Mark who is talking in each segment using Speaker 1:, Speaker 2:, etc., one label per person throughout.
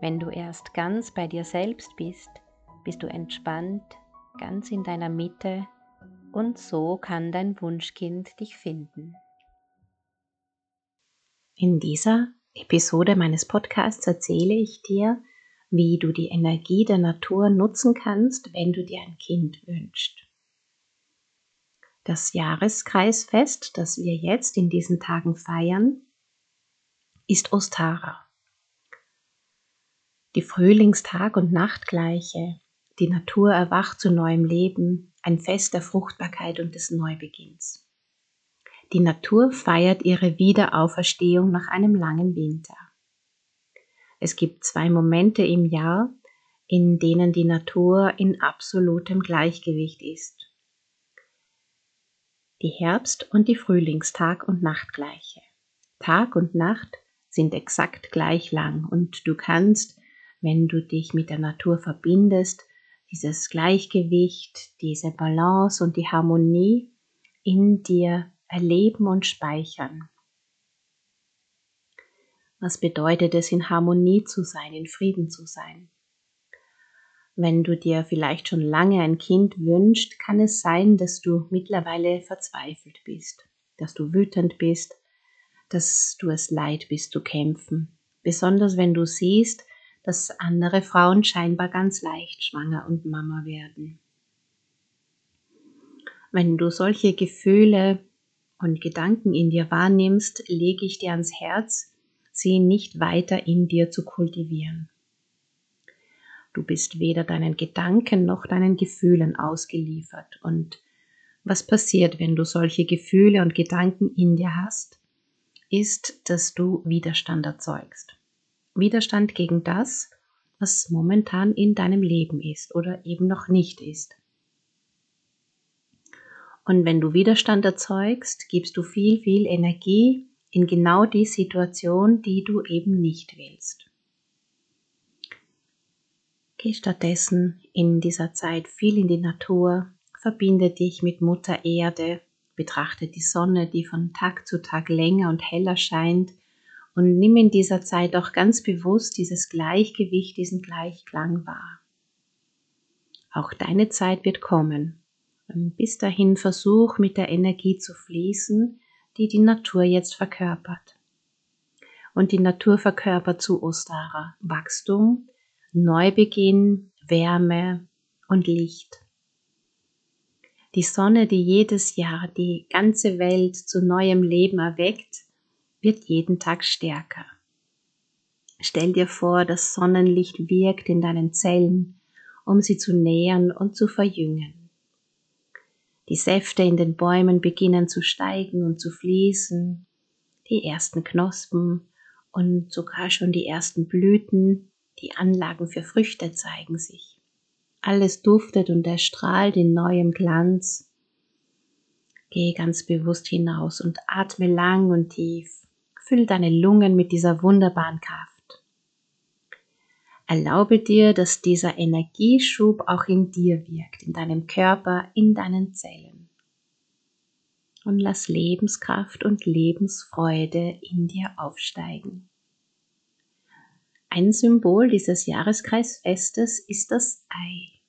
Speaker 1: Wenn du erst ganz bei dir selbst bist, bist du entspannt, ganz in deiner Mitte und so kann dein Wunschkind dich finden. In dieser Episode meines Podcasts erzähle ich dir, wie du die Energie der Natur nutzen kannst, wenn du dir ein Kind wünschst. Das Jahreskreisfest, das wir jetzt in diesen Tagen feiern, ist Ostara. Die Frühlingstag- und Nachtgleiche, die Natur erwacht zu neuem Leben, ein Fest der Fruchtbarkeit und des Neubeginns. Die Natur feiert ihre Wiederauferstehung nach einem langen Winter. Es gibt zwei Momente im Jahr, in denen die Natur in absolutem Gleichgewicht ist. Die Herbst- und die Frühlingstag- und Nachtgleiche. Tag und Nacht sind exakt gleich lang und du kannst, wenn du dich mit der Natur verbindest, dieses Gleichgewicht, diese Balance und die Harmonie in dir erleben und speichern. Was bedeutet es, in Harmonie zu sein, in Frieden zu sein? Wenn du dir vielleicht schon lange ein Kind wünschst, kann es sein, dass du mittlerweile verzweifelt bist, dass du wütend bist, dass du es leid bist zu kämpfen. Besonders wenn du siehst, dass andere Frauen scheinbar ganz leicht schwanger und Mama werden. Wenn du solche Gefühle und Gedanken in dir wahrnimmst, lege ich dir ans Herz, sie nicht weiter in dir zu kultivieren. Du bist weder deinen Gedanken noch deinen Gefühlen ausgeliefert. Und was passiert, wenn du solche Gefühle und Gedanken in dir hast, ist, dass du Widerstand erzeugst. Widerstand gegen das, was momentan in deinem Leben ist oder eben noch nicht ist. Und wenn du Widerstand erzeugst, gibst du viel, viel Energie in genau die Situation, die du eben nicht willst. Geh stattdessen in dieser Zeit viel in die Natur, verbinde dich mit Mutter Erde, betrachte die Sonne, die von Tag zu Tag länger und heller scheint und nimm in dieser Zeit auch ganz bewusst dieses Gleichgewicht, diesen Gleichklang wahr. Auch deine Zeit wird kommen. Und bis dahin versuch mit der Energie zu fließen, die die Natur jetzt verkörpert. Und die Natur verkörpert zu Ostara Wachstum, Neubeginn, Wärme und Licht. Die Sonne, die jedes Jahr die ganze Welt zu neuem Leben erweckt, wird jeden Tag stärker. Stell dir vor, das Sonnenlicht wirkt in deinen Zellen, um sie zu nähern und zu verjüngen. Die Säfte in den Bäumen beginnen zu steigen und zu fließen, die ersten Knospen und sogar schon die ersten Blüten die Anlagen für Früchte zeigen sich. Alles duftet und erstrahlt in neuem Glanz. Geh ganz bewusst hinaus und atme lang und tief. Füll deine Lungen mit dieser wunderbaren Kraft. Erlaube dir, dass dieser Energieschub auch in dir wirkt, in deinem Körper, in deinen Zellen. Und lass Lebenskraft und Lebensfreude in dir aufsteigen. Ein Symbol dieses Jahreskreisfestes ist das Ei.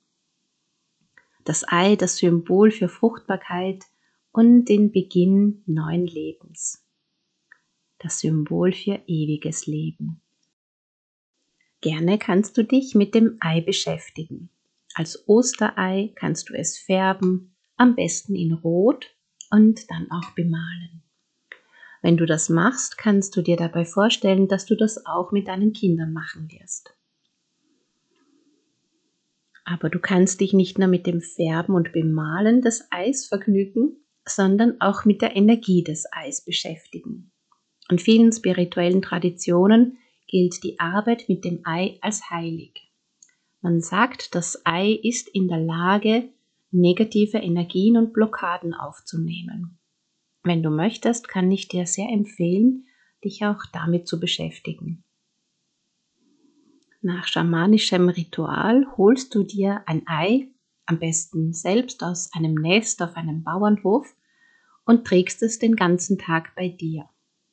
Speaker 1: Das Ei, das Symbol für Fruchtbarkeit und den Beginn neuen Lebens. Das Symbol für ewiges Leben. Gerne kannst du dich mit dem Ei beschäftigen. Als Osterei kannst du es färben, am besten in Rot und dann auch bemalen. Wenn du das machst, kannst du dir dabei vorstellen, dass du das auch mit deinen Kindern machen wirst. Aber du kannst dich nicht nur mit dem Färben und Bemalen des Eis vergnügen, sondern auch mit der Energie des Eis beschäftigen. In vielen spirituellen Traditionen gilt die Arbeit mit dem Ei als heilig. Man sagt, das Ei ist in der Lage, negative Energien und Blockaden aufzunehmen. Wenn du möchtest, kann ich dir sehr empfehlen, dich auch damit zu beschäftigen. Nach schamanischem Ritual holst du dir ein Ei, am besten selbst aus einem Nest auf einem Bauernhof, und trägst es den ganzen Tag bei dir.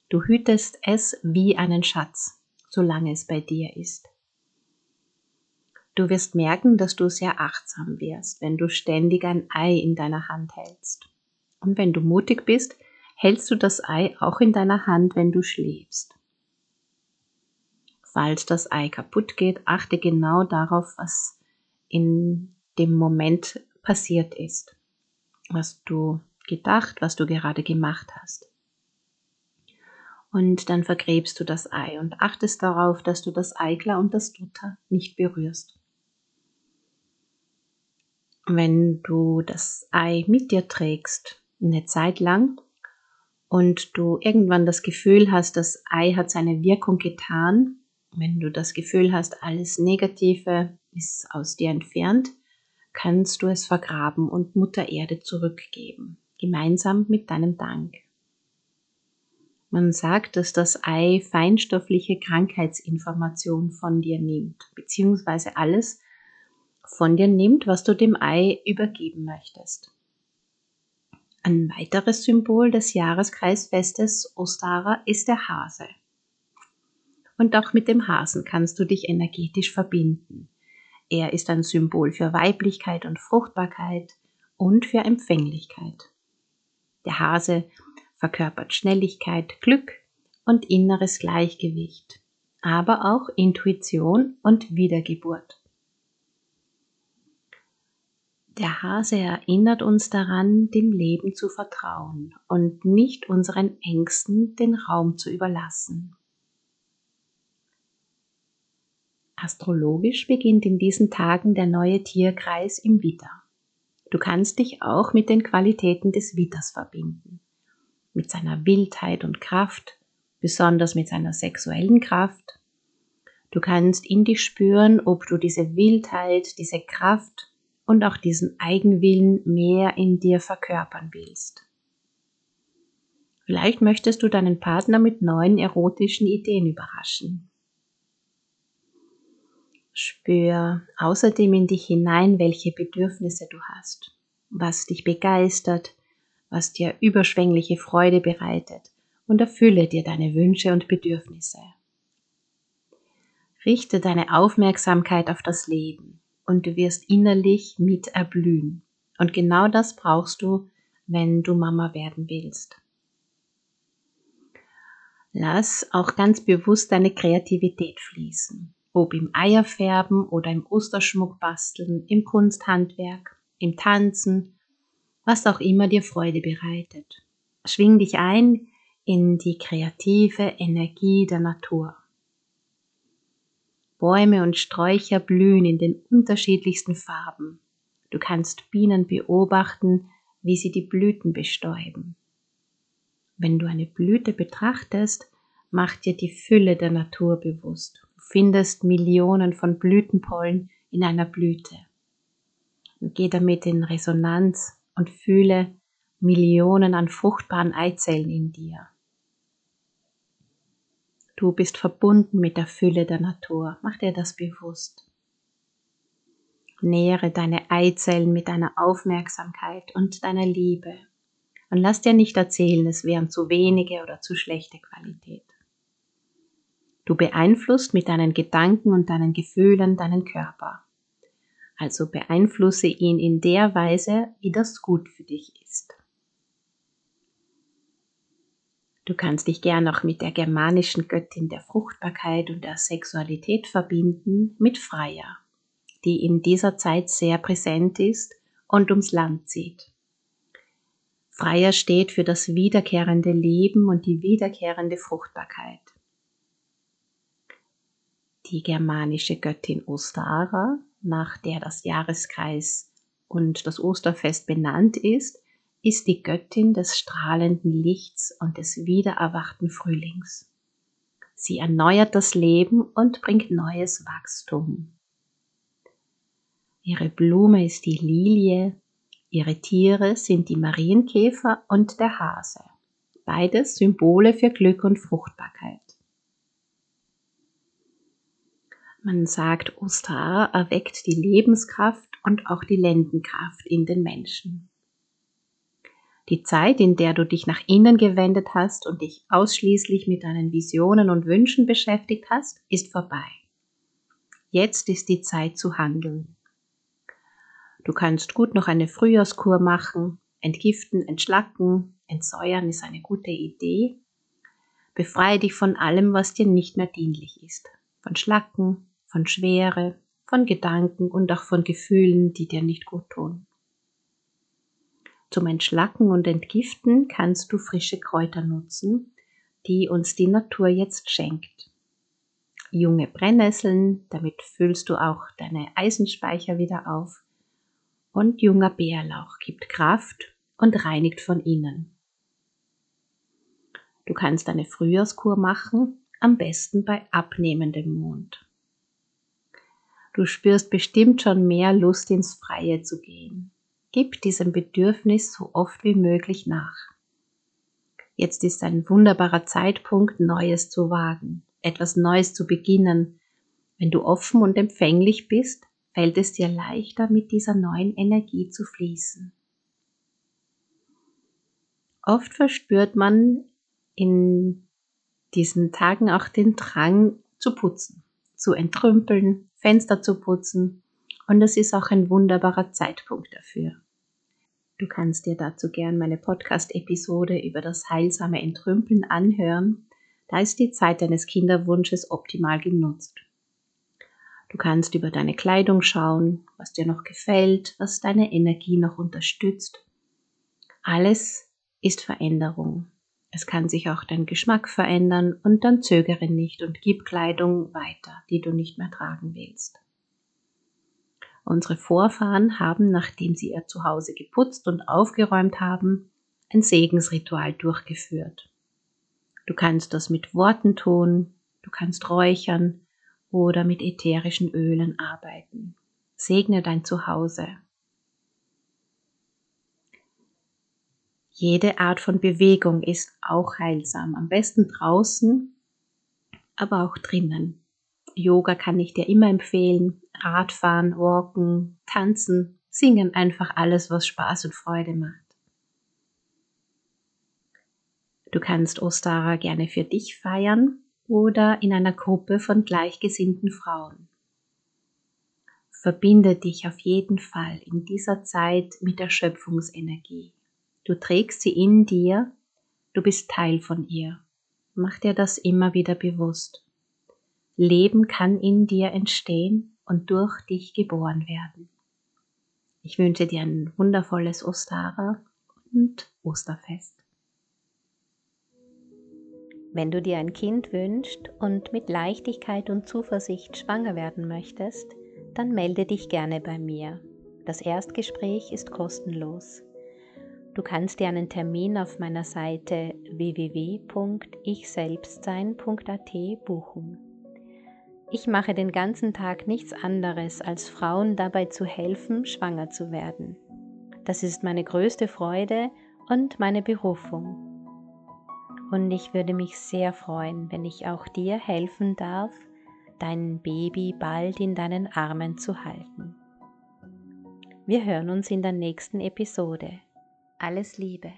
Speaker 1: Du hütest es wie einen Schatz, solange es bei dir ist. Du wirst merken, dass du sehr achtsam wirst, wenn du ständig ein Ei in deiner Hand hältst. Und wenn du mutig bist, hältst du das Ei auch in deiner Hand, wenn du schläfst. Falls das Ei kaputt geht, achte genau darauf, was in dem Moment passiert ist, was du gedacht, was du gerade gemacht hast. Und dann vergräbst du das Ei und achtest darauf, dass du das Eigler und das Dutter nicht berührst. Wenn du das Ei mit dir trägst, eine Zeit lang, und du irgendwann das Gefühl hast, das Ei hat seine Wirkung getan, wenn du das Gefühl hast, alles Negative ist aus dir entfernt, kannst du es vergraben und Mutter Erde zurückgeben, gemeinsam mit deinem Dank. Man sagt, dass das Ei feinstoffliche Krankheitsinformation von dir nimmt, beziehungsweise alles, von dir nimmt, was du dem Ei übergeben möchtest. Ein weiteres Symbol des Jahreskreisfestes Ostara ist der Hase. Und auch mit dem Hasen kannst du dich energetisch verbinden. Er ist ein Symbol für Weiblichkeit und Fruchtbarkeit und für Empfänglichkeit. Der Hase verkörpert Schnelligkeit, Glück und inneres Gleichgewicht, aber auch Intuition und Wiedergeburt. Der Hase erinnert uns daran, dem Leben zu vertrauen und nicht unseren Ängsten den Raum zu überlassen. Astrologisch beginnt in diesen Tagen der neue Tierkreis im Widder. Du kannst dich auch mit den Qualitäten des Widders verbinden, mit seiner Wildheit und Kraft, besonders mit seiner sexuellen Kraft. Du kannst in dich spüren, ob du diese Wildheit, diese Kraft und auch diesen Eigenwillen mehr in dir verkörpern willst. Vielleicht möchtest du deinen Partner mit neuen erotischen Ideen überraschen. Spür außerdem in dich hinein, welche Bedürfnisse du hast, was dich begeistert, was dir überschwängliche Freude bereitet und erfülle dir deine Wünsche und Bedürfnisse. Richte deine Aufmerksamkeit auf das Leben und du wirst innerlich mit erblühen. Und genau das brauchst du, wenn du Mama werden willst. Lass auch ganz bewusst deine Kreativität fließen, ob im Eierfärben oder im Osterschmuck basteln, im Kunsthandwerk, im Tanzen, was auch immer dir Freude bereitet. Schwing dich ein in die kreative Energie der Natur. Bäume und Sträucher blühen in den unterschiedlichsten Farben. Du kannst Bienen beobachten, wie sie die Blüten bestäuben. Wenn du eine Blüte betrachtest, mach dir die Fülle der Natur bewusst. Du findest Millionen von Blütenpollen in einer Blüte. Und geh damit in Resonanz und fühle Millionen an fruchtbaren Eizellen in dir. Du bist verbunden mit der Fülle der Natur. Mach dir das bewusst. Nähere deine Eizellen mit deiner Aufmerksamkeit und deiner Liebe. Und lass dir nicht erzählen, es wären zu wenige oder zu schlechte Qualität. Du beeinflusst mit deinen Gedanken und deinen Gefühlen deinen Körper. Also beeinflusse ihn in der Weise, wie das gut für dich ist. Du kannst dich gern auch mit der germanischen Göttin der Fruchtbarkeit und der Sexualität verbinden, mit Freya, die in dieser Zeit sehr präsent ist und ums Land zieht. Freya steht für das wiederkehrende Leben und die wiederkehrende Fruchtbarkeit. Die germanische Göttin Ostara, nach der das Jahreskreis und das Osterfest benannt ist, ist die Göttin des strahlenden Lichts und des wiedererwachten Frühlings. Sie erneuert das Leben und bringt neues Wachstum. Ihre Blume ist die Lilie, ihre Tiere sind die Marienkäfer und der Hase. Beides Symbole für Glück und Fruchtbarkeit. Man sagt, Ostara erweckt die Lebenskraft und auch die Lendenkraft in den Menschen. Die Zeit, in der du dich nach innen gewendet hast und dich ausschließlich mit deinen Visionen und Wünschen beschäftigt hast, ist vorbei. Jetzt ist die Zeit zu handeln. Du kannst gut noch eine Frühjahrskur machen, entgiften, entschlacken, entsäuern ist eine gute Idee. Befreie dich von allem, was dir nicht mehr dienlich ist. Von Schlacken, von Schwere, von Gedanken und auch von Gefühlen, die dir nicht gut tun. Zum Entschlacken und Entgiften kannst du frische Kräuter nutzen, die uns die Natur jetzt schenkt. Junge Brennnesseln, damit füllst du auch deine Eisenspeicher wieder auf. Und junger Bärlauch gibt Kraft und reinigt von innen. Du kannst eine Frühjahrskur machen, am besten bei abnehmendem Mond. Du spürst bestimmt schon mehr Lust ins Freie zu gehen. Gib diesem Bedürfnis so oft wie möglich nach. Jetzt ist ein wunderbarer Zeitpunkt, Neues zu wagen, etwas Neues zu beginnen. Wenn du offen und empfänglich bist, fällt es dir leichter, mit dieser neuen Energie zu fließen. Oft verspürt man in diesen Tagen auch den Drang zu putzen, zu entrümpeln, Fenster zu putzen. Und es ist auch ein wunderbarer Zeitpunkt dafür. Du kannst dir dazu gern meine Podcast-Episode über das heilsame Entrümpeln anhören. Da ist die Zeit deines Kinderwunsches optimal genutzt. Du kannst über deine Kleidung schauen, was dir noch gefällt, was deine Energie noch unterstützt. Alles ist Veränderung. Es kann sich auch dein Geschmack verändern und dann zögere nicht und gib Kleidung weiter, die du nicht mehr tragen willst. Unsere Vorfahren haben, nachdem sie ihr Zuhause geputzt und aufgeräumt haben, ein Segensritual durchgeführt. Du kannst das mit Worten tun, du kannst räuchern oder mit ätherischen Ölen arbeiten. Segne dein Zuhause. Jede Art von Bewegung ist auch heilsam, am besten draußen, aber auch drinnen. Yoga kann ich dir immer empfehlen. Radfahren, Walken, Tanzen, Singen, einfach alles, was Spaß und Freude macht. Du kannst Ostara gerne für dich feiern oder in einer Gruppe von gleichgesinnten Frauen. Verbinde dich auf jeden Fall in dieser Zeit mit der Schöpfungsenergie. Du trägst sie in dir, du bist Teil von ihr. Mach dir das immer wieder bewusst. Leben kann in dir entstehen und durch dich geboren werden. Ich wünsche dir ein wundervolles Ostara und Osterfest. Wenn du dir ein Kind wünschst und mit Leichtigkeit und Zuversicht schwanger werden möchtest, dann melde dich gerne bei mir. Das Erstgespräch ist kostenlos. Du kannst dir einen Termin auf meiner Seite www.ichselbstsein.at buchen. Ich mache den ganzen Tag nichts anderes, als Frauen dabei zu helfen, schwanger zu werden. Das ist meine größte Freude und meine Berufung. Und ich würde mich sehr freuen, wenn ich auch dir helfen darf, dein Baby bald in deinen Armen zu halten. Wir hören uns in der nächsten Episode. Alles Liebe.